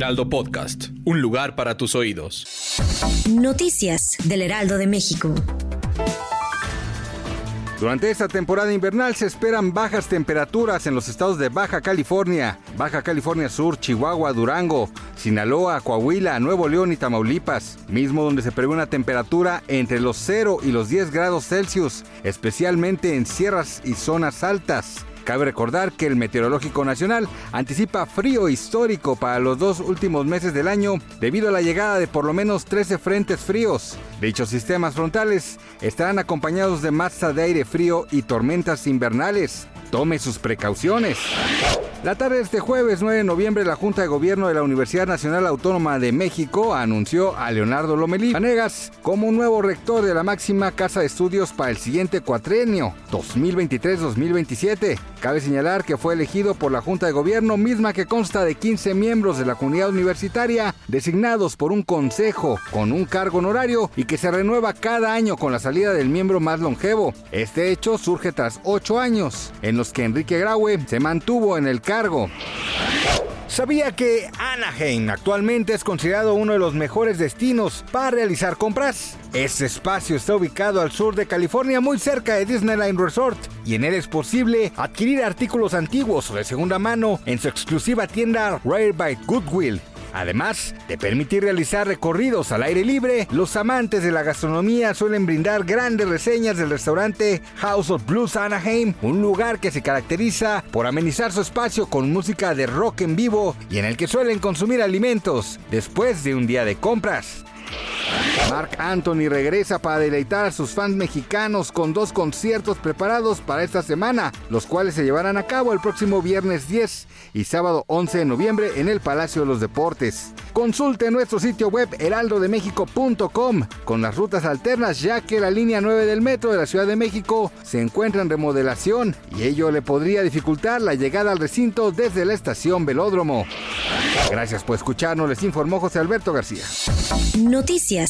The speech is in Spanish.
Heraldo Podcast. Un lugar para tus oídos. Noticias del Heraldo de México. Durante esta temporada invernal se esperan bajas temperaturas en los estados de Baja California, Baja California Sur, Chihuahua, Durango, Sinaloa, Coahuila, Nuevo León y Tamaulipas, mismo donde se prevé una temperatura entre los 0 y los 10 grados Celsius, especialmente en sierras y zonas altas. Cabe recordar que el Meteorológico Nacional anticipa frío histórico para los dos últimos meses del año debido a la llegada de por lo menos 13 frentes fríos. Dichos sistemas frontales estarán acompañados de masa de aire frío y tormentas invernales. Tome sus precauciones. La tarde de este jueves 9 de noviembre, la Junta de Gobierno de la Universidad Nacional Autónoma de México anunció a Leonardo Lomelí Vanegas como nuevo rector de la máxima casa de estudios para el siguiente cuatrenio, 2023-2027. Cabe señalar que fue elegido por la Junta de Gobierno, misma que consta de 15 miembros de la comunidad universitaria, designados por un consejo con un cargo honorario y que se renueva cada año con la salida del miembro más longevo. Este hecho surge tras ocho años, en los que Enrique Graue se mantuvo en el cargo. ¿Sabía que Anaheim actualmente es considerado uno de los mejores destinos para realizar compras? Este espacio está ubicado al sur de California, muy cerca de Disneyland Resort, y en él es posible adquirir artículos antiguos o de segunda mano en su exclusiva tienda Rare by Goodwill. Además de permitir realizar recorridos al aire libre, los amantes de la gastronomía suelen brindar grandes reseñas del restaurante House of Blues Anaheim, un lugar que se caracteriza por amenizar su espacio con música de rock en vivo y en el que suelen consumir alimentos después de un día de compras. Mark Anthony regresa para deleitar a sus fans mexicanos con dos conciertos preparados para esta semana, los cuales se llevarán a cabo el próximo viernes 10 y sábado 11 de noviembre en el Palacio de los Deportes. Consulte nuestro sitio web heraldodemexico.com con las rutas alternas ya que la línea 9 del metro de la Ciudad de México se encuentra en remodelación y ello le podría dificultar la llegada al recinto desde la estación Velódromo. Gracias por escucharnos, les informó José Alberto García. Noticias